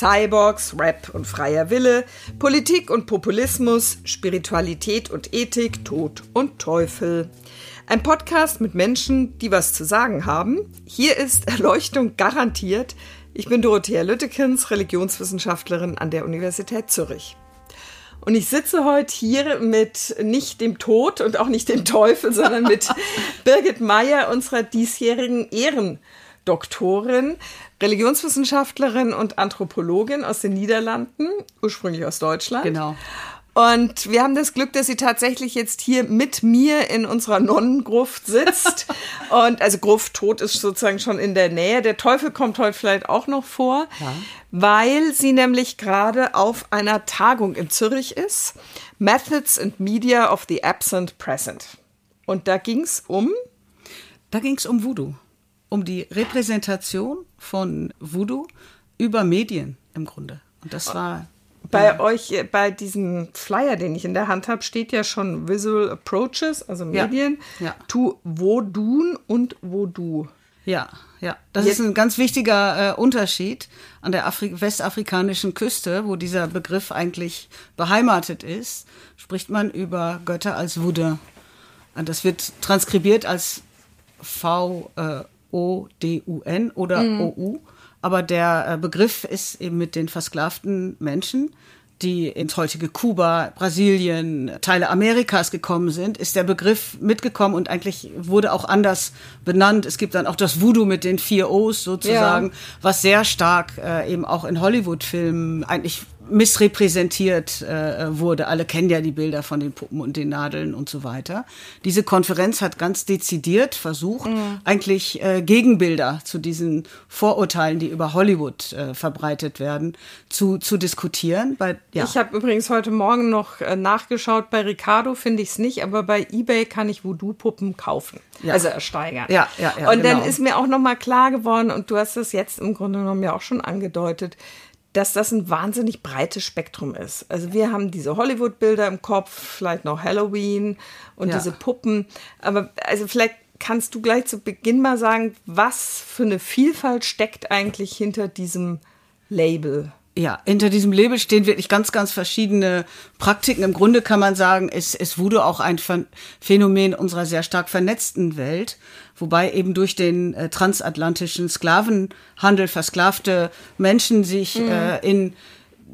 Cyborgs, Rap und freier Wille, Politik und Populismus, Spiritualität und Ethik, Tod und Teufel. Ein Podcast mit Menschen, die was zu sagen haben. Hier ist Erleuchtung garantiert. Ich bin Dorothea Lüttekens, Religionswissenschaftlerin an der Universität Zürich. Und ich sitze heute hier mit nicht dem Tod und auch nicht dem Teufel, sondern mit Birgit Meyer, unserer diesjährigen Ehrendoktorin. Religionswissenschaftlerin und Anthropologin aus den Niederlanden, ursprünglich aus Deutschland. Genau. Und wir haben das Glück, dass sie tatsächlich jetzt hier mit mir in unserer Nonnengruft sitzt. und also Gruft tot ist sozusagen schon in der Nähe. Der Teufel kommt heute vielleicht auch noch vor, ja. weil sie nämlich gerade auf einer Tagung in Zürich ist. Methods and Media of the Absent Present. Und da ging es um? Da ging es um Voodoo um die Repräsentation von Voodoo über Medien im Grunde. Und das war. Bei ja. euch, äh, bei diesem Flyer, den ich in der Hand habe, steht ja schon Visual Approaches, also Medien, ja. ja. to Vodun und Voodoo. Ja, ja. Das Jetzt. ist ein ganz wichtiger äh, Unterschied an der Afri westafrikanischen Küste, wo dieser Begriff eigentlich beheimatet ist, spricht man über Götter als Voodoo. Und das wird transkribiert als V äh, O-D-U-N oder mhm. O-U. Aber der äh, Begriff ist eben mit den versklavten Menschen, die ins heutige Kuba, Brasilien, Teile Amerikas gekommen sind, ist der Begriff mitgekommen und eigentlich wurde auch anders benannt. Es gibt dann auch das Voodoo mit den vier O's sozusagen, ja. was sehr stark äh, eben auch in Hollywood-Filmen eigentlich missrepräsentiert äh, wurde. Alle kennen ja die Bilder von den Puppen und den Nadeln und so weiter. Diese Konferenz hat ganz dezidiert versucht, mhm. eigentlich äh, Gegenbilder zu diesen Vorurteilen, die über Hollywood äh, verbreitet werden, zu, zu diskutieren. Bei, ja. Ich habe übrigens heute Morgen noch äh, nachgeschaut. Bei Ricardo finde ich es nicht, aber bei eBay kann ich Voodoo-Puppen kaufen. Ja. Also ersteigern. Ja, ja, ja, und genau. dann ist mir auch noch mal klar geworden, und du hast das jetzt im Grunde genommen ja auch schon angedeutet, dass das ein wahnsinnig breites Spektrum ist. Also wir haben diese Hollywood-Bilder im Kopf, vielleicht noch Halloween und ja. diese Puppen. Aber also vielleicht kannst du gleich zu Beginn mal sagen, was für eine Vielfalt steckt eigentlich hinter diesem Label? Ja, hinter diesem Label stehen wirklich ganz, ganz verschiedene Praktiken. Im Grunde kann man sagen, es, es wurde auch ein Phänomen unserer sehr stark vernetzten Welt, wobei eben durch den äh, transatlantischen Sklavenhandel versklavte Menschen sich mhm. äh, in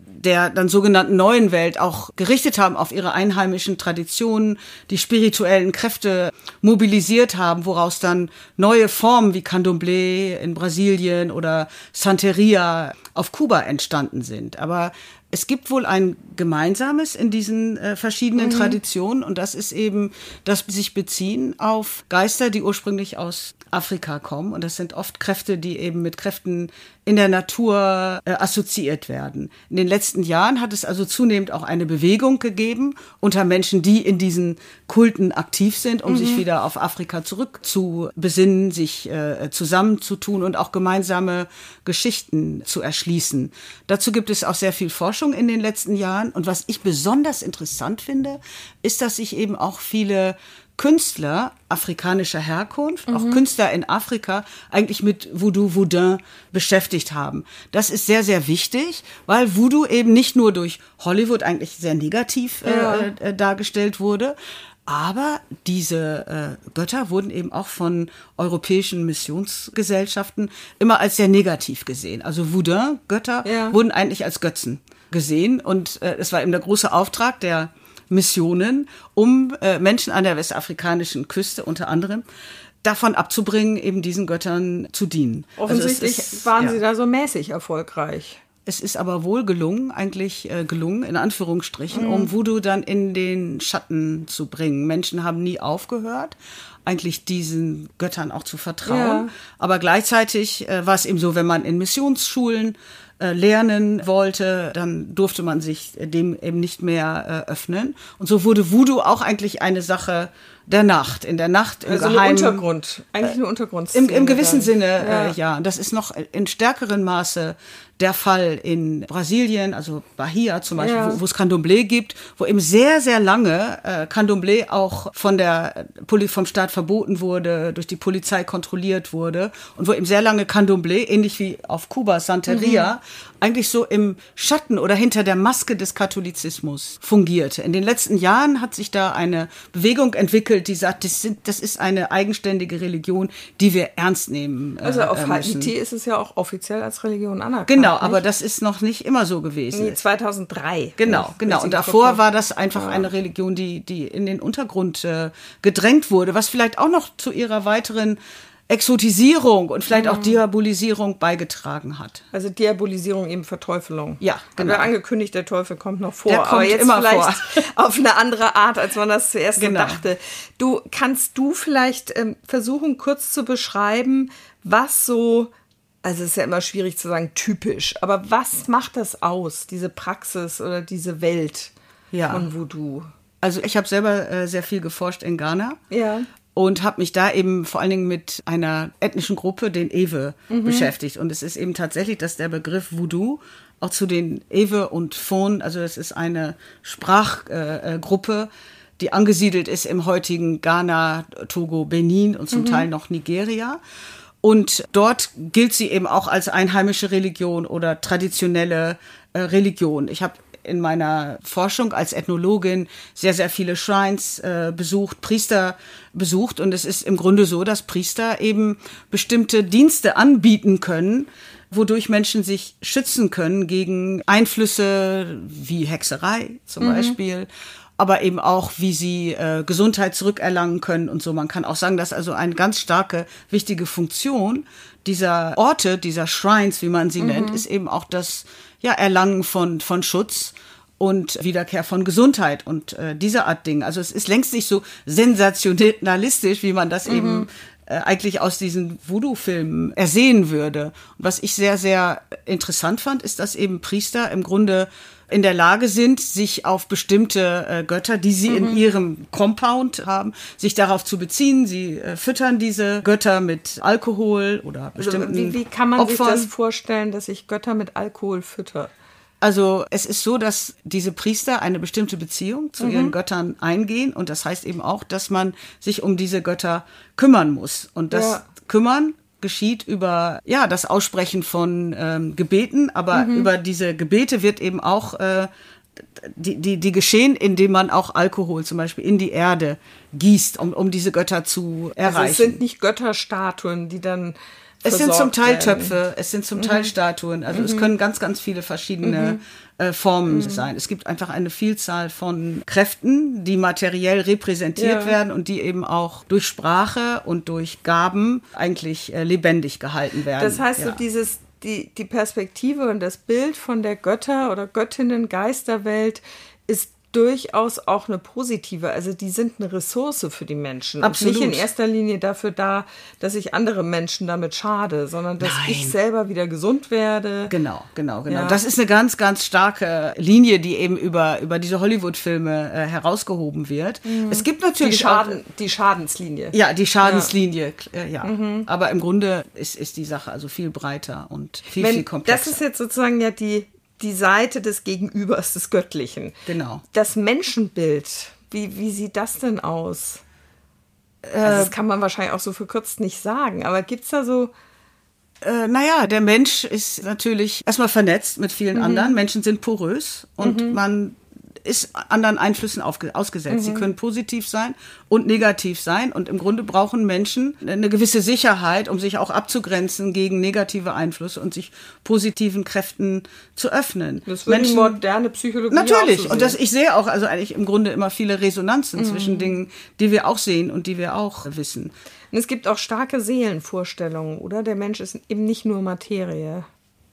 der dann sogenannten neuen Welt auch gerichtet haben auf ihre einheimischen Traditionen, die spirituellen Kräfte mobilisiert haben, woraus dann neue Formen wie Candomblé in Brasilien oder Santeria auf Kuba entstanden sind. Aber es gibt wohl ein Gemeinsames in diesen äh, verschiedenen mhm. Traditionen und das ist eben, dass sie sich beziehen auf Geister, die ursprünglich aus Afrika kommen. Und das sind oft Kräfte, die eben mit Kräften in der Natur äh, assoziiert werden. In den letzten Jahren hat es also zunehmend auch eine Bewegung gegeben unter Menschen, die in diesen Kulten aktiv sind, um mhm. sich wieder auf Afrika zurückzubesinnen, sich äh, zusammenzutun und auch gemeinsame Geschichten zu erschließen. Dazu gibt es auch sehr viel Forschung in den letzten Jahren. Und was ich besonders interessant finde, ist, dass sich eben auch viele Künstler afrikanischer Herkunft, mhm. auch Künstler in Afrika, eigentlich mit Voodoo Voudin beschäftigt haben. Das ist sehr, sehr wichtig, weil Voodoo eben nicht nur durch Hollywood eigentlich sehr negativ äh, ja. äh, dargestellt wurde, aber diese äh, Götter wurden eben auch von europäischen Missionsgesellschaften immer als sehr negativ gesehen. Also Voudin-Götter ja. wurden eigentlich als Götzen gesehen. Und äh, es war eben der große Auftrag der Missionen, um äh, Menschen an der westafrikanischen Küste unter anderem davon abzubringen, eben diesen Göttern zu dienen. Also Offensichtlich also ist, waren ja. sie da so mäßig erfolgreich. Es ist aber wohl gelungen, eigentlich äh, gelungen, in Anführungsstrichen, mhm. um Voodoo dann in den Schatten zu bringen. Menschen haben nie aufgehört, eigentlich diesen Göttern auch zu vertrauen. Ja. Aber gleichzeitig äh, war es eben so, wenn man in Missionsschulen lernen wollte, dann durfte man sich dem eben nicht mehr äh, öffnen. Und so wurde Voodoo auch eigentlich eine Sache der Nacht, in der Nacht im Also Geheimen. Untergrund, eigentlich eine Im, Untergrundszene. Im gewissen dann. Sinne, Ja. Äh, ja. Das ist noch in stärkerem Maße der Fall in Brasilien, also Bahia zum Beispiel, Ja. wo, wo es Candomblé gibt, wo eben sehr, sehr lange äh, Candomblé auch von der Poli vom Staat verboten wurde, durch die Polizei kontrolliert wurde und wo eben sehr lange Candomblé, ähnlich wie auf Kuba Santeria, eigentlich so im Schatten oder hinter der Maske des Katholizismus fungierte. In den letzten Jahren hat sich da eine Bewegung entwickelt, die sagt, das, sind, das ist eine eigenständige Religion, die wir ernst nehmen. äh, Also auf äh. Haiti ist es ja auch offiziell als Religion anerkannt. Genau, nicht? aber das ist noch nicht immer so gewesen. Nee, 2003. Genau, genau. Und davor war das einfach eine Religion, die, die in den Untergrund äh, gedrängt wurde, was vielleicht auch noch zu ihrer weiteren Exotisierung und vielleicht Mhm. auch Diabolisierung beigetragen hat. Also Diabolisierung, eben Verteufelung. Ja, genau. genau. angekündigt, der Teufel kommt noch vor. Der aber kommt jetzt immer vielleicht auf eine andere Art, als man das zuerst Genau. dachte. Du, kannst du vielleicht ähm, versuchen, kurz zu beschreiben, was so, also es ist ja immer schwierig zu sagen, typisch, aber was macht das aus, diese Praxis oder diese Welt Ja. von Voodoo? Also ich habe selber äh, sehr viel geforscht in Ghana. Ja. Und habe mich da eben vor allen Dingen mit einer ethnischen Gruppe, den Ewe, beschäftigt. Und es ist eben tatsächlich, dass der Begriff Voodoo auch zu den Ewe und Fon, also es ist eine Sprachgruppe, äh, Gruppe, die angesiedelt ist im heutigen Ghana, Togo, Benin und zum Teil noch Nigeria. Und dort gilt sie eben auch als einheimische Religion oder traditionelle äh, Religion. Ich habe in meiner Forschung als Ethnologin sehr, sehr viele Shrines äh, besucht, Priester besucht. Und es ist im Grunde so, dass Priester eben bestimmte Dienste anbieten können, wodurch Menschen sich schützen können gegen Einflüsse wie Hexerei zum Beispiel aber eben auch, wie sie äh, Gesundheit zurückerlangen können und so. Man kann auch sagen, dass also eine ganz starke, wichtige Funktion dieser Orte, dieser Shrines, wie man sie nennt, ist eben auch das ja, Erlangen von, von Schutz und Wiederkehr von Gesundheit und äh, diese Art Ding. Also es ist längst nicht so sensationalistisch, wie man das eben äh, eigentlich aus diesen Voodoo-Filmen ersehen würde. Und was ich sehr, sehr interessant fand, ist, dass eben Priester im Grunde in der Lage sind, sich auf bestimmte äh, Götter, die sie in ihrem Compound haben, sich darauf zu beziehen. Sie äh, füttern diese Götter mit Alkohol oder Also bestimmten wie, wie kann man Opfern. sich das vorstellen, dass ich Götter mit Alkohol fütter? Also es ist so, dass diese Priester eine bestimmte Beziehung zu Mhm. ihren Göttern eingehen und das heißt eben auch, dass man sich um diese Götter kümmern muss und das Ja. Kümmern geschieht über ja das Aussprechen von ähm, Gebeten, aber Mhm. über diese Gebete wird eben auch äh, die, die, die geschehen, indem man auch Alkohol zum Beispiel in die Erde gießt, um, um diese Götter zu erreichen. Also es sind nicht Götterstatuen, die dann Es sind zum Teil werden. Mhm. Töpfe, es sind zum Teil Statuen. Also es können ganz, ganz viele verschiedene äh, Formen Mhm. sein. Es gibt einfach eine Vielzahl von Kräften, die materiell repräsentiert Ja. werden und die eben auch durch Sprache und durch Gaben eigentlich äh, lebendig gehalten werden. Das heißt, ja. so dieses, die, die Perspektive und das Bild von der Götter- oder Göttinnen-Geisterwelt ist durchaus auch eine positive. Also die sind eine Ressource für die Menschen. Absolut. Und nicht in erster Linie dafür da, dass ich andere Menschen damit schade, sondern dass Nein. ich selber wieder gesund werde. Genau, genau, genau. Ja. Das ist eine ganz, ganz starke Linie, die eben über, über diese Hollywood-Filme äh, herausgehoben wird. Es gibt Die, natürlich Schaden, die Schadenslinie. Auch, ja, die Schadenslinie, äh, ja. Aber im Grunde ist, ist die Sache also viel breiter und viel, viel Wenn, komplexer. das ist jetzt sozusagen ja die, die Seite des Gegenübers, des Göttlichen. Genau. Das Menschenbild, wie, wie sieht das denn aus? Äh, Also das kann man wahrscheinlich auch so verkürzt nicht sagen, aber gibt es da so, Äh, naja, der Mensch ist natürlich erstmal vernetzt mit Mhm. vielen anderen. Menschen sind porös und man ist anderen Einflüssen ausgesetzt. Mhm. Sie können positiv sein und negativ sein. Und im Grunde brauchen Menschen eine gewisse Sicherheit, um sich auch abzugrenzen gegen negative Einflüsse und sich positiven Kräften zu öffnen. das würde Menschen, moderne Psychologie Natürlich. und das, ich sehe auch also eigentlich im Grunde immer viele Resonanzen Mhm. zwischen Dingen, die wir auch sehen und die wir auch wissen. Und es gibt auch starke Seelenvorstellungen, oder? Der Mensch ist eben nicht nur Materie.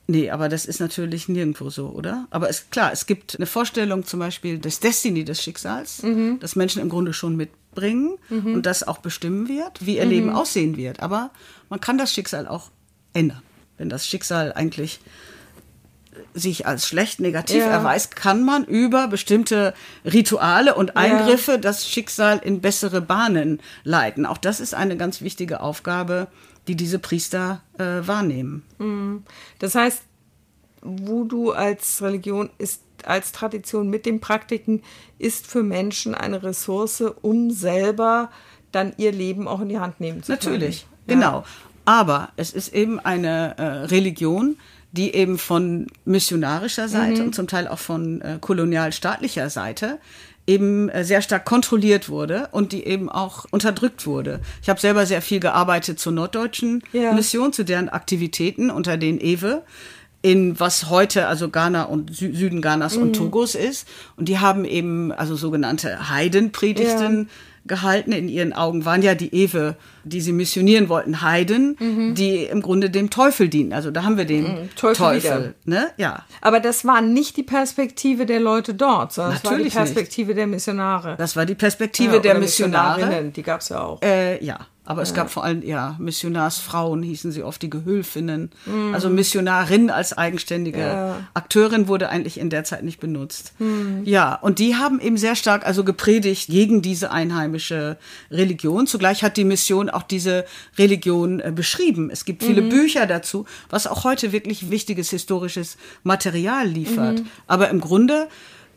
Nee, aber das ist natürlich nirgendwo so, oder? Aber es klar, es gibt eine Vorstellung zum Beispiel des Destiny, des Schicksals, das Menschen im Grunde schon mitbringen und das auch bestimmen wird, wie ihr Leben aussehen wird. Aber man kann das Schicksal auch ändern, wenn das Schicksal eigentlich sich als schlecht negativ ja. erweist, kann man über bestimmte Rituale und Eingriffe ja. das Schicksal in bessere Bahnen leiten. Auch das ist eine ganz wichtige Aufgabe, die diese Priester äh, wahrnehmen. Mhm. Das heißt, Voodoo als Religion ist als Tradition mit den Praktiken ist für Menschen eine Ressource, um selber dann ihr Leben auch in die Hand nehmen zu können. Natürlich, ja. genau. Aber es ist eben eine äh, Religion, die eben von missionarischer Seite mhm. und zum Teil auch von äh, kolonialstaatlicher Seite eben äh, sehr stark kontrolliert wurde und die eben auch unterdrückt wurde. Ich habe selber sehr viel gearbeitet zur norddeutschen ja. Mission, zu deren Aktivitäten unter den Ewe in was heute also Ghana und Sü Süden Ghanas mhm. und Togos ist. Und die haben eben also sogenannte Heidenpredigten ja. Gehalten. In ihren Augen waren ja die Ewe, die sie missionieren wollten, Heiden, mhm. die im Grunde dem Teufel dienen. Also da haben wir den mhm. Teufel. Teufel ne? Ja. Aber das war nicht die Perspektive der Leute dort, sondern Natürlich das war die Perspektive nicht. der Missionare. Das war die Perspektive ja, der Missionare. Die gab es ja auch. Äh, ja. Aber ja. es gab vor allem, ja, Missionarsfrauen hießen sie oft die Gehülfinnen. Mhm. Also Missionarin als eigenständige ja. Akteurin wurde eigentlich in der Zeit nicht benutzt. Mhm. Ja, und die haben eben sehr stark also gepredigt gegen diese einheimische Religion. Zugleich hat die Mission auch diese Religion äh, beschrieben. Es gibt viele mhm. Bücher dazu, was auch heute wirklich wichtiges historisches Material liefert. Mhm. Aber im Grunde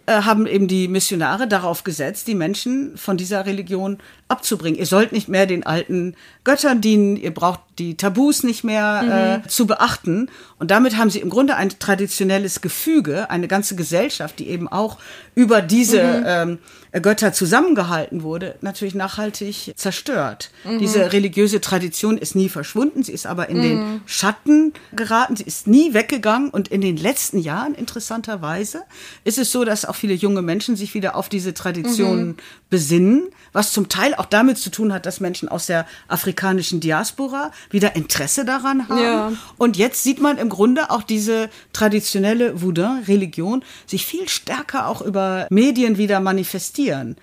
haben eben die Missionare darauf gesetzt, die Menschen von dieser Religion abzubringen. Ihr sollt nicht mehr den alten Göttern dienen, ihr braucht die Tabus nicht mehr mhm. äh, zu beachten. Und damit haben sie im Grunde ein traditionelles Gefüge, eine ganze Gesellschaft, die eben auch über diese mhm. ähm, Götter zusammengehalten wurde, natürlich nachhaltig zerstört. Mhm. Diese religiöse Tradition ist nie verschwunden, sie ist aber in den mhm. Schatten geraten, sie ist nie weggegangen. Und in den letzten Jahren, interessanterweise, ist es so, dass auch viele junge Menschen sich wieder auf diese Traditionen mhm. besinnen, was zum Teil auch damit zu tun hat, dass Menschen aus der afrikanischen Diaspora wieder Interesse daran haben. Ja. Und jetzt sieht man im Grunde auch diese traditionelle Voudin-Religion sich viel stärker auch über Medien wieder manifestieren.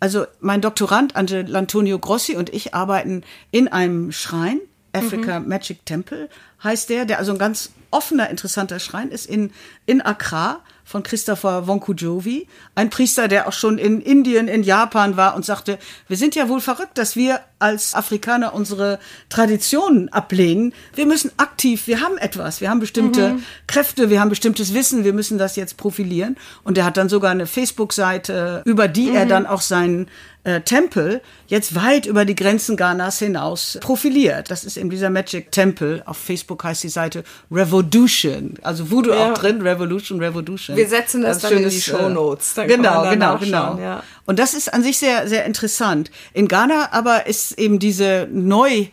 Also mein Doktorand Angel Antonio Grossi und ich arbeiten in einem Schrein, Africa mhm. Magic Temple heißt der, der also ein ganz offener, interessanter Schrein ist in, in Accra von Christopher Wonkujovi, ein Priester, der auch schon in Indien, in Japan war und sagte, wir sind ja wohl verrückt, dass wir als Afrikaner unsere Traditionen ablehnen. Wir müssen aktiv, wir haben etwas, wir haben bestimmte mhm. Kräfte, wir haben bestimmtes Wissen, wir müssen das jetzt profilieren. Und er hat dann sogar eine Facebook-Seite, über die mhm. er dann auch seinen äh, Tempel jetzt weit über die Grenzen Ghanas hinaus profiliert. Das ist in dieser Magic Temple. Auf Facebook heißt die Seite Revolution. Also Voodoo ja. auch drin, Revolution, Revolution. Wir setzen das, das dann in die Show Notes. Genau, genau, genau. Ja. Und das ist an sich sehr, sehr interessant. In Ghana aber ist eben diese neu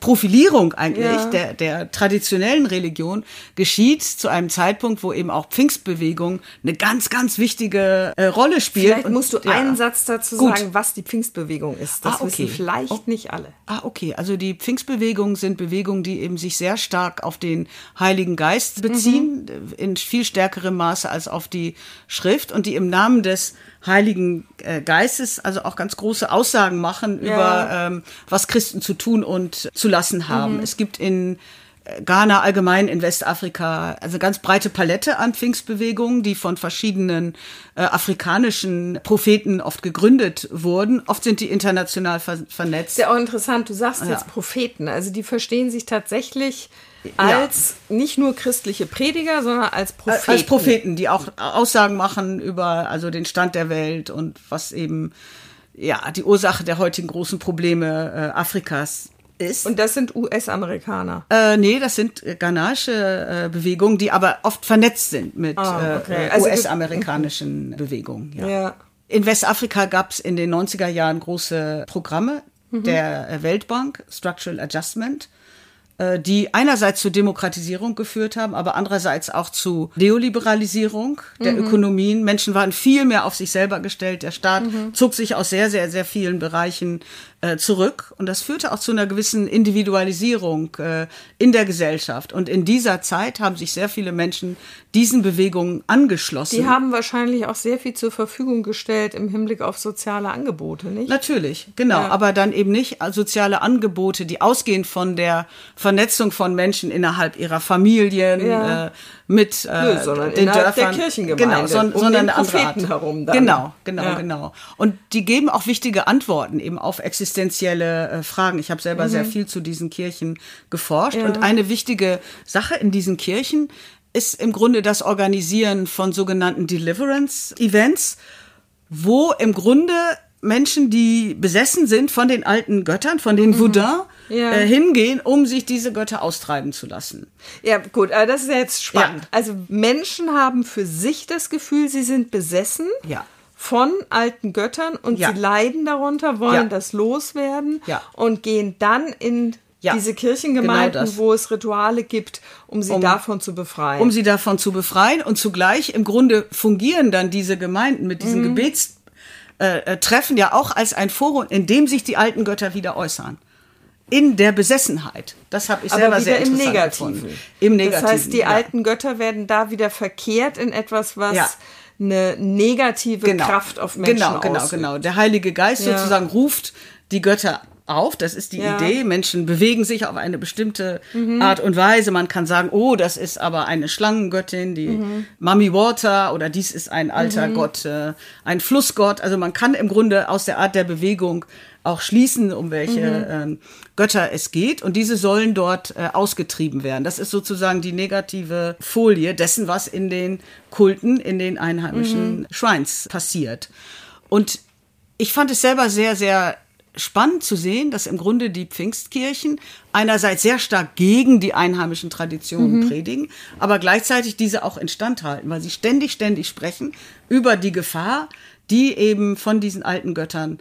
Profilierung eigentlich ja. der, der traditionellen Religion geschieht zu einem Zeitpunkt, wo eben auch Pfingstbewegung eine ganz, ganz wichtige äh, Rolle spielt. Vielleicht musst du ja. einen Satz dazu Gut. sagen, was die Pfingstbewegung ist. Das ah, okay. wissen vielleicht oh. nicht alle. Ah, okay. Also die Pfingstbewegungen sind Bewegungen, die eben sich sehr stark auf den Heiligen Geist beziehen, mhm. in viel stärkerem Maße als auf die Schrift und die im Namen des Heiligen äh, Geistes also auch ganz große Aussagen machen ja. über ähm, was Christen zu tun und zu lassen haben. Mhm. Es gibt in Ghana allgemein in Westafrika, also ganz breite Palette an Pfingstbewegungen, die von verschiedenen äh, afrikanischen Propheten oft gegründet wurden. Oft sind die international ver vernetzt. Ist ja auch interessant, du sagst ja. jetzt Propheten, also die verstehen sich tatsächlich als ja. nicht nur christliche Prediger, sondern als Propheten. Als Propheten, die auch Aussagen machen über also den Stand der Welt und was eben ja die Ursache der heutigen großen Probleme äh, Afrikas ist. Und das sind US-Amerikaner? Äh, nee, das sind äh, ghanaische äh, Bewegungen, die aber oft vernetzt sind mit ah, okay. äh, also US-amerikanischen Bewegungen. Ja. ja. In Westafrika gab es in den 90er Jahren große Programme mhm. der Weltbank, Structural Adjustment, äh, die einerseits zur Demokratisierung geführt haben, aber andererseits auch zu Neoliberalisierung der mhm. Ökonomien. Menschen waren viel mehr auf sich selber gestellt. Der Staat mhm. zog sich aus sehr, sehr, sehr vielen Bereichen äh, zurück. Und das führte auch zu einer gewissen Individualisierung äh, in der Gesellschaft. Und in dieser Zeit haben sich sehr viele Menschen diesen Bewegungen angeschlossen. Die haben wahrscheinlich auch sehr viel zur Verfügung gestellt im Hinblick auf soziale Angebote, nicht? Natürlich, genau. Ja. Aber dann eben nicht soziale Angebote, die ausgehend von der Vernetzung von Menschen innerhalb ihrer Familien, Ja. äh, mit äh, Nö, sondern den der Dörfern. Kirchengemeinde, Genau, son, um sondern den eine andere Art. herum dann. Genau, genau, Ja. genau. Und die geben auch wichtige Antworten eben auf existenzielle äh, Fragen. Ich habe selber sehr viel zu diesen Kirchen geforscht. Mhm. Ja. Und eine wichtige Sache in diesen Kirchen ist im Grunde das Organisieren von sogenannten Deliverance-Events, wo im Grunde Menschen, die besessen sind von den alten Göttern, von den Mhm. Ja. äh, hingehen, um sich diese Götter austreiben zu lassen. Ja, gut, aber das ist ja jetzt spannend. Ja. Also Menschen haben für sich das Gefühl, sie sind besessen Ja. von alten Göttern und Ja. sie leiden darunter, wollen Ja. das loswerden Ja. und gehen dann in diese Kirchengemeinden, genau wo es Rituale gibt, um sie Um- davon zu befreien. um sie davon zu befreien. Und zugleich im Grunde fungieren dann diese Gemeinden mit Mhm. diesen Gebetstreffen äh, äh, Treffen ja auch als ein Forum, in dem sich die alten Götter wieder äußern. In der Besessenheit. Das habe ich selber aber sehr im interessant Negativen. gefunden. Im Negativen. Das heißt, die ja. alten Götter werden da wieder verkehrt in etwas, was Ja. eine negative Kraft auf Menschen Genau, genau, ausübt. genau. Der Heilige Geist Ja. sozusagen ruft die Götter auf. Das ist die Ja. Idee. Menschen bewegen sich auf eine bestimmte Mhm. Art und Weise. Man kann sagen, oh, das ist aber eine Schlangengöttin, die Mhm. Mummy Water oder dies ist ein alter Gott, äh, ein Flussgott. Also man kann im Grunde aus der Art der Bewegung auch schließen, um welche Mhm. ähm, Götter es geht. Und diese sollen dort äh, ausgetrieben werden. Das ist sozusagen die negative Folie dessen, was in den Kulten, in den einheimischen Shrines passiert. Und ich fand es selber sehr, sehr spannend zu sehen, dass im Grunde die Pfingstkirchen einerseits sehr stark gegen die einheimischen Traditionen predigen, aber gleichzeitig diese auch instand halten, weil sie ständig, ständig sprechen über die Gefahr, die eben von diesen alten Göttern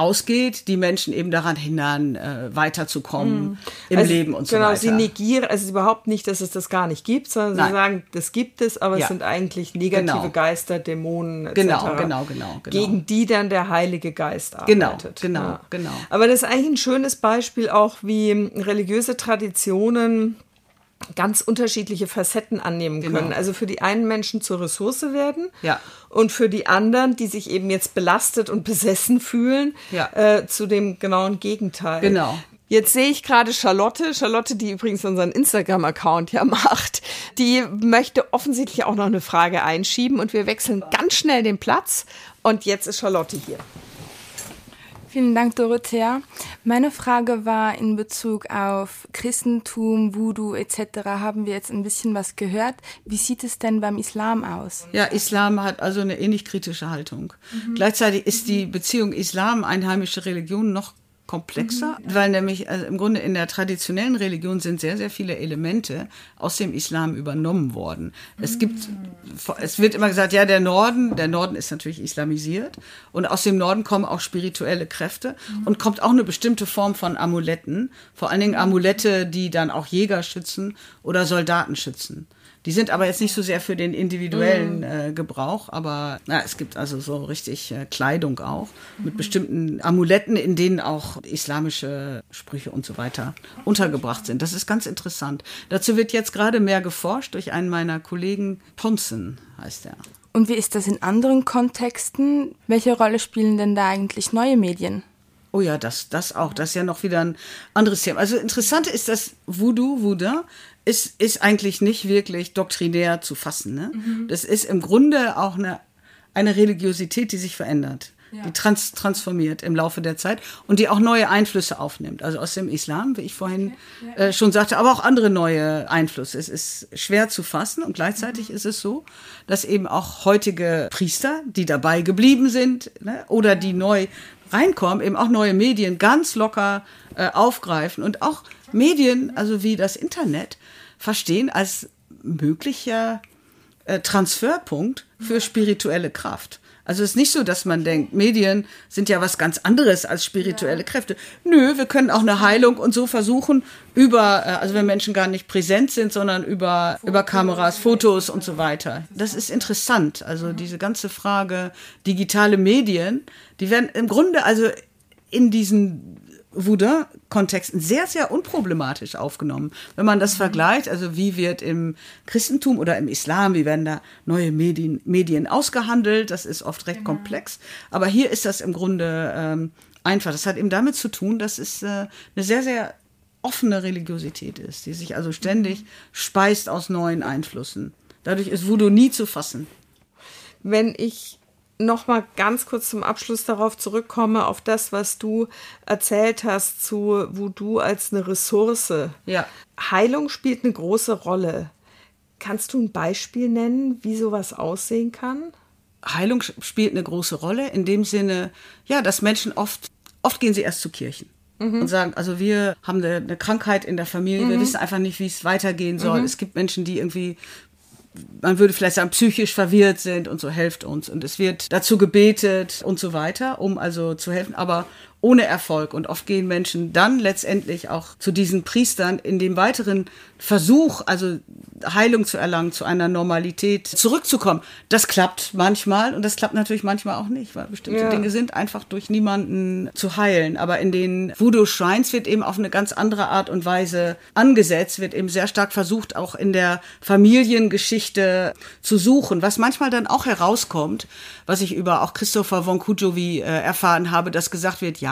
ausgeht, die Menschen eben daran hindern, äh, weiterzukommen im Also, Leben und so genau, weiter. sie negieren, also überhaupt nicht, dass es das gar nicht gibt, sondern Nein. sie sagen, das gibt es, aber Ja. es sind eigentlich negative Genau. Geister, Dämonen etc. Genau, genau, genau, genau. Gegen die dann der Heilige Geist Genau, arbeitet. genau, genau. Aber das ist eigentlich ein schönes Beispiel auch, wie religiöse Traditionen ganz unterschiedliche Facetten annehmen Genau. können. Also für die einen Menschen zur Ressource werden Ja. und für die anderen, die sich eben jetzt belastet und besessen fühlen, Ja. äh, zu dem genauen Gegenteil. Genau. Jetzt sehe ich gerade Charlotte, Charlotte, die übrigens unseren Instagram-Account ja macht, die möchte offensichtlich auch noch eine Frage einschieben und wir wechseln ganz schnell den Platz und jetzt ist Charlotte hier. Vielen Dank, Dorothea. Meine Frage war in Bezug auf Christentum, Voodoo etc. Haben wir jetzt ein bisschen was gehört. Wie sieht es denn beim Islam aus? Ja, Islam hat also eine ähnlich kritische Haltung. Gleichzeitig ist die Beziehung Islam-einheimische Religion noch komplexer, weil nämlich also im Grunde in der traditionellen Religion sind sehr, sehr viele Elemente aus dem Islam übernommen worden. Es gibt, es wird immer gesagt, ja, der Norden, der Norden ist natürlich islamisiert und aus dem Norden kommen auch spirituelle Kräfte und kommt auch eine bestimmte Form von Amuletten, vor allen Dingen Amulette, die dann auch Jäger schützen oder Soldaten schützen. Die sind aber jetzt nicht so sehr für den individuellen äh, Gebrauch, aber na, es gibt also so richtig äh, Kleidung auch mit bestimmten Amuletten, in denen auch islamische Sprüche und so weiter untergebracht sind. Das ist ganz interessant. Dazu wird jetzt gerade mehr geforscht durch einen meiner Kollegen, Ponson heißt er. Und wie ist das in anderen Kontexten? Welche Rolle spielen denn da eigentlich neue Medien? Oh ja, das, das auch. Das ist ja noch wieder ein anderes Thema. Also interessant ist, dass Voodoo, Voodoo, ist, ist eigentlich nicht wirklich doktrinär zu fassen. Ne? Das ist im Grunde auch eine, eine Religiosität, die sich verändert. Die trans transformiert im Laufe der Zeit und die auch neue Einflüsse aufnimmt. Also aus dem Islam, wie ich vorhin äh, schon sagte, aber auch andere neue Einflüsse. Es ist schwer zu fassen und gleichzeitig ist es so, dass eben auch heutige Priester, die dabei geblieben sind ne, oder die neu reinkommen, eben auch neue Medien ganz locker äh, aufgreifen und auch Medien, also wie das Internet, verstehen als möglicher äh, Transferpunkt für spirituelle Kraft. Also es ist nicht so, dass man denkt, Medien sind ja was ganz anderes als spirituelle Kräfte. Nö, wir können auch eine Heilung und so versuchen über, äh, also wenn Menschen gar nicht präsent sind, sondern über, über Kameras, Fotos und so weiter. Das ist interessant. Also diese ganze Frage digitale Medien, die werden im Grunde also in diesen Voodoo-Kontexten sehr, sehr unproblematisch aufgenommen. Wenn man das vergleicht, also wie wird im Christentum oder im Islam, wie werden da neue Medien, Medien ausgehandelt, das ist oft recht komplex. Aber hier ist das im Grunde ähm, einfach. Das hat eben damit zu tun, dass es äh, eine sehr, sehr offene Religiosität ist, die sich also ständig speist aus neuen Einflüssen. Dadurch ist Voodoo nie zu fassen. Wenn ich noch mal ganz kurz zum Abschluss darauf zurückkomme, auf das, was du erzählt hast zu Voodoo als eine Ressource. Ja. Heilung spielt eine große Rolle. Kannst du ein Beispiel nennen, wie sowas aussehen kann? Heilung spielt eine große Rolle in dem Sinne, ja, dass Menschen oft, oft gehen sie erst zu Kirchen und sagen, also wir haben eine, eine Krankheit in der Familie, wir wissen einfach nicht, wie es weitergehen soll. Es gibt Menschen, die irgendwie man würde vielleicht sagen, psychisch verwirrt sind und so helft uns. Und es wird dazu gebetet und so weiter, um also zu helfen, aber ohne Erfolg. Und oft gehen Menschen dann letztendlich auch zu diesen Priestern in dem weiteren Versuch, also Heilung zu erlangen, zu einer Normalität zurückzukommen. Das klappt manchmal und das klappt natürlich manchmal auch nicht, weil bestimmte Ja. Dinge sind einfach durch niemanden zu heilen. Aber in den Voodoo-Shrines wird eben auf eine ganz andere Art und Weise angesetzt, wird eben sehr stark versucht, auch in der Familiengeschichte zu suchen, was manchmal dann auch herauskommt, was ich über auch Christopher von Kujovi äh, erfahren habe, dass gesagt wird, ja,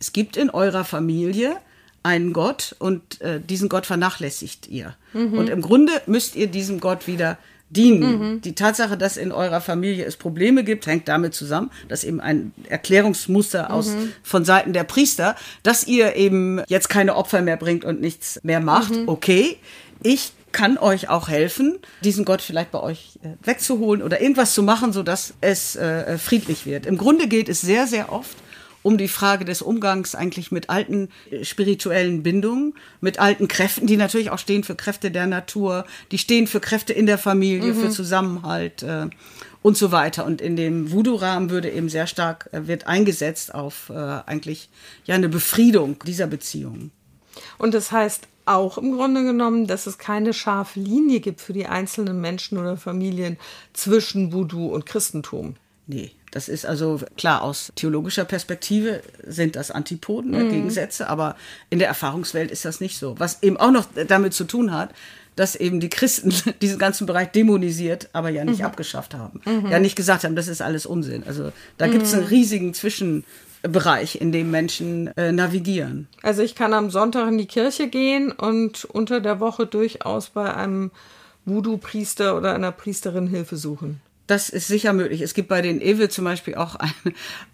es gibt in eurer Familie einen Gott und äh, diesen Gott vernachlässigt ihr. Und im Grunde müsst ihr diesem Gott wieder dienen. Die Tatsache, dass in eurer Familie es Probleme gibt, hängt damit zusammen, dass eben ein Erklärungsmuster aus von Seiten der Priester, dass ihr eben jetzt keine Opfer mehr bringt und nichts mehr macht. Okay, ich kann euch auch helfen, diesen Gott vielleicht bei euch äh, wegzuholen oder irgendwas zu machen, sodass es äh, friedlich wird. Im Grunde geht es sehr, sehr oft um die Frage des Umgangs eigentlich mit alten äh, spirituellen Bindungen, mit alten Kräften, die natürlich auch stehen für Kräfte der Natur, die stehen für Kräfte in der Familie, für Zusammenhalt äh, und so weiter. Und in dem Voodoo-Rahmen würde eben sehr stark, äh, wird eingesetzt auf äh, eigentlich ja eine Befriedung dieser Beziehungen. Und das heißt auch im Grunde genommen, dass es keine scharfe Linie gibt für die einzelnen Menschen oder Familien zwischen Voodoo und Christentum. Nee, das ist also klar, aus theologischer Perspektive sind das Antipoden, ne, Gegensätze, aber in der Erfahrungswelt ist das nicht so. Was eben auch noch damit zu tun hat, dass eben die Christen diesen ganzen Bereich dämonisiert, aber ja nicht abgeschafft haben. Ja nicht gesagt haben, das ist alles Unsinn. Also da gibt es einen riesigen Zwischenbereich, in dem Menschen äh, navigieren. Also ich kann am Sonntag in die Kirche gehen und unter der Woche durchaus bei einem Voodoo-Priester oder einer Priesterin Hilfe suchen. Das ist sicher möglich. Es gibt bei den Ewe zum Beispiel auch ein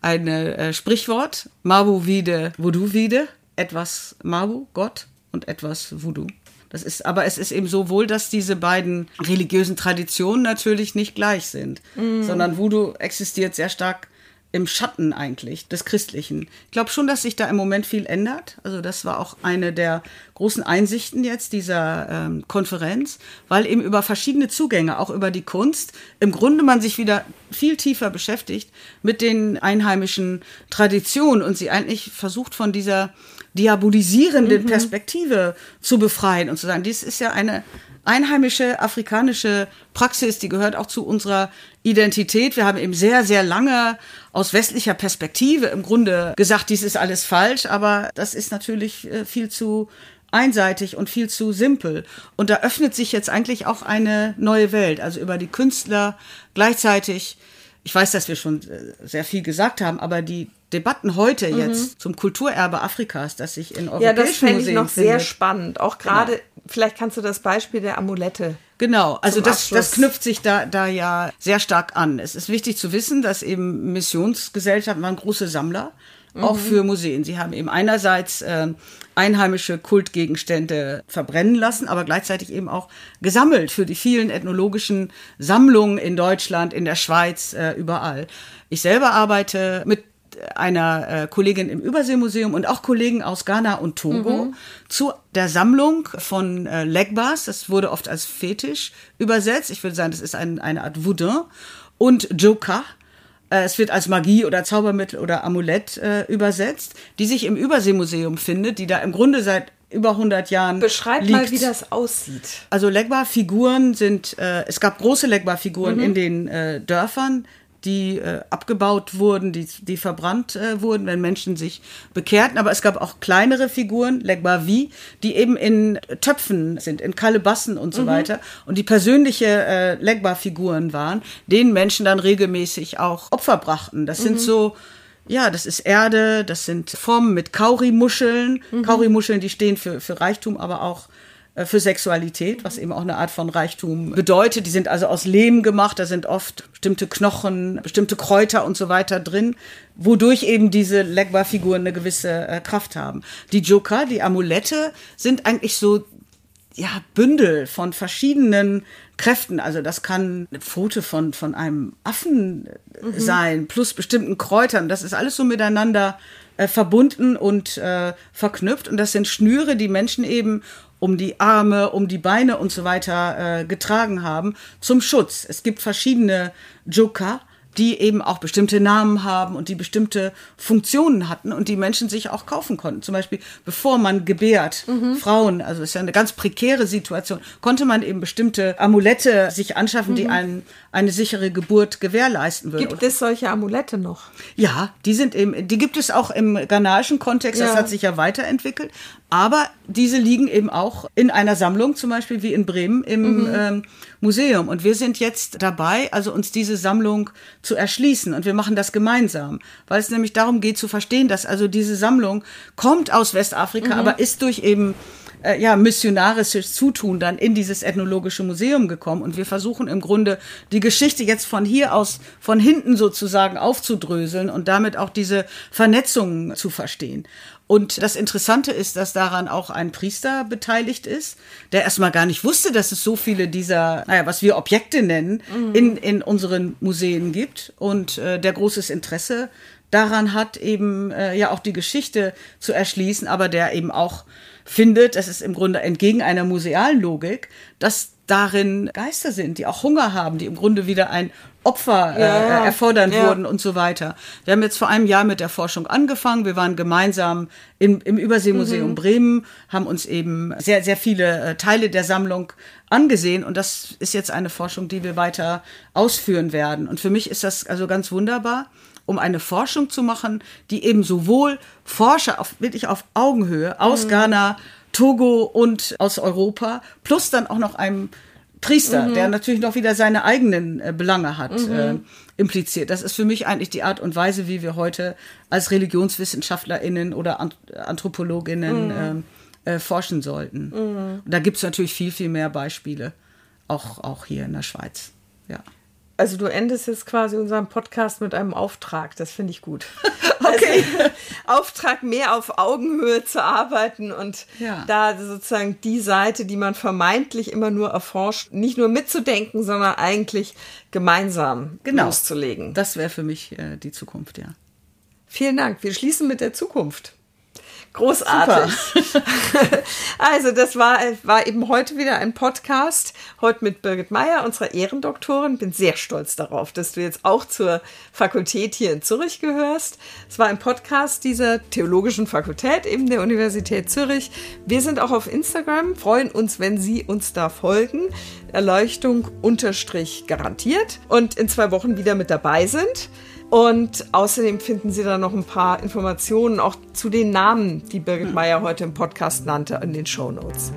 eine, äh, Sprichwort, Mabu vide, Voodoo vide, etwas Mabu, Gott, und etwas Voodoo. Das ist, aber es ist eben so wohl, dass diese beiden religiösen Traditionen natürlich nicht gleich sind, sondern Voodoo existiert sehr stark im Schatten eigentlich des Christlichen. Ich glaube schon, dass sich da im Moment viel ändert. Also das war auch eine der großen Einsichten jetzt dieser ähm, Konferenz, weil eben über verschiedene Zugänge, auch über die Kunst, im Grunde man sich wieder viel tiefer beschäftigt mit den einheimischen Traditionen und sie eigentlich versucht von dieser diabolisierenden Perspektive zu befreien und zu sagen, dies ist ja eine einheimische afrikanische Praxis, die gehört auch zu unserer Identität. Wir haben eben sehr, sehr lange aus westlicher Perspektive im Grunde gesagt, dies ist alles falsch, aber das ist natürlich äh, viel zu einseitig und viel zu simpel. Und da öffnet sich jetzt eigentlich auch eine neue Welt, also über die Künstler gleichzeitig. Ich weiß, dass wir schon äh, sehr viel gesagt haben, aber die Debatten heute jetzt zum Kulturerbe Afrikas, das sich in Ja, europäischen das fände ich Museen noch sehr findet. spannend. Auch gerade, vielleicht kannst du das Beispiel der Amulette. Genau, also das, das knüpft sich da, da ja sehr stark an. Es ist wichtig zu wissen, dass eben Missionsgesellschaften waren große Sammler, auch für Museen. Sie haben eben einerseits äh, einheimische Kultgegenstände verbrennen lassen, aber gleichzeitig eben auch gesammelt für die vielen ethnologischen Sammlungen in Deutschland, in der Schweiz, äh, überall. Ich selber arbeite mit einer äh, Kollegin im Überseemuseum und auch Kollegen aus Ghana und Togo zu der Sammlung von äh, Legbas. Das wurde oft als Fetisch übersetzt. Ich würde sagen, das ist ein, eine Art Voodin. Und Joka. Äh, es wird als Magie oder Zaubermittel oder Amulett äh, übersetzt, die sich im Überseemuseum findet, die da im Grunde seit über 100 Jahren Beschreib liegt. mal, wie das aussieht. Also Legba-Figuren sind, äh, es gab große Legba-Figuren in den äh, Dörfern, die äh, abgebaut wurden, die, die verbrannt äh, wurden, wenn Menschen sich bekehrten. Aber es gab auch kleinere Figuren, Legba-Vi, die eben in Töpfen sind, in Kalebassen und so weiter. Und die persönliche äh, Legba-Figuren waren, denen Menschen dann regelmäßig auch Opfer brachten. Das sind so Ja, das ist Erde, das sind Formen mit Kaurimuscheln. Mhm. Kaurimuscheln, die stehen für, für Reichtum, aber auch für Sexualität, was eben auch eine Art von Reichtum bedeutet. Die sind also aus Lehm gemacht, da sind oft bestimmte Knochen, bestimmte Kräuter und so weiter drin, wodurch eben diese Legba-Figuren eine gewisse äh, Kraft haben. Die Joker, die Amulette, sind eigentlich so ja, Bündel von verschiedenen Kräften. Also das kann eine Pfote von, von einem Affen mhm. sein, plus bestimmten Kräutern. Das ist alles so miteinander äh, verbunden und äh, verknüpft. Und das sind Schnüre, die Menschen eben um die Arme, um die Beine und so weiter äh, getragen haben, zum Schutz. Es gibt verschiedene Joker, die eben auch bestimmte Namen haben und die bestimmte Funktionen hatten und die Menschen sich auch kaufen konnten. Zum Beispiel, bevor man gebärt, mhm. Frauen, also ist ja eine ganz prekäre Situation, konnte man eben bestimmte Amulette sich anschaffen, mhm. die einen, eine sichere Geburt gewährleisten würden. Gibt es solche Amulette noch? Ja, die sind eben, die gibt es auch im ghanaischen Kontext, das ja. hat sich ja weiterentwickelt. Aber diese liegen eben auch in einer Sammlung, zum Beispiel wie in Bremen im mhm. ähm, Museum. Und wir sind jetzt dabei, also uns diese Sammlung zu erschließen. Und wir machen das gemeinsam, weil es nämlich darum geht zu verstehen, dass also diese Sammlung kommt aus Westafrika, mhm. aber ist durch eben äh, ja, missionarisches Zutun dann in dieses ethnologische Museum gekommen. Und wir versuchen im Grunde die Geschichte jetzt von hier aus, von hinten sozusagen aufzudröseln und damit auch diese Vernetzung zu verstehen. Und das Interessante ist, dass daran auch ein Priester beteiligt ist, der erstmal gar nicht wusste, dass es so viele dieser, naja, was wir Objekte nennen, mhm. in, in unseren Museen gibt und äh, der großes Interesse daran hat, eben äh, ja auch die Geschichte zu erschließen, aber der eben auch findet, das ist im Grunde entgegen einer musealen Logik, dass darin Geister sind, die auch Hunger haben, die im Grunde wieder ein Opfer äh, ja, erfordern ja. wurden und so weiter. Wir haben jetzt vor einem Jahr mit der Forschung angefangen. Wir waren gemeinsam im, im Überseemuseum mhm. Bremen, haben uns eben sehr, sehr viele äh, Teile der Sammlung angesehen und das ist jetzt eine Forschung, die wir weiter ausführen werden. Und für mich ist das also ganz wunderbar, um eine Forschung zu machen, die eben sowohl Forscher auf, wirklich auf Augenhöhe aus mhm. Ghana, Togo und aus Europa, plus dann auch noch einem Priester, mhm. der natürlich noch wieder seine eigenen äh, Belange hat, mhm. äh, impliziert. Das ist für mich eigentlich die Art und Weise, wie wir heute als ReligionswissenschaftlerInnen oder AnthropologInnen mhm. äh, äh, forschen sollten. Mhm. Und da gibt es natürlich viel, viel mehr Beispiele, auch, auch hier in der Schweiz. Ja. Also du endest jetzt quasi unseren Podcast mit einem Auftrag. Das finde ich gut. okay. Also, Auftrag mehr auf Augenhöhe zu arbeiten und ja. da sozusagen die Seite, die man vermeintlich immer nur erforscht, nicht nur mitzudenken, sondern eigentlich gemeinsam genau. loszulegen. Das wäre für mich äh, die Zukunft, ja. Vielen Dank. Wir schließen mit der Zukunft. Großartig. also, das war, war eben heute wieder ein Podcast. Heute mit Birgit Meyer, unserer Ehrendoktorin. Bin sehr stolz darauf, dass du jetzt auch zur Fakultät hier in Zürich gehörst. Es war ein Podcast dieser Theologischen Fakultät, eben der Universität Zürich. Wir sind auch auf Instagram, freuen uns, wenn Sie uns da folgen. Erleuchtung unterstrich garantiert und in zwei Wochen wieder mit dabei sind. Und außerdem finden Sie da noch ein paar Informationen auch zu den Namen, die Birgit Meyer heute im Podcast nannte, in den Show Notes.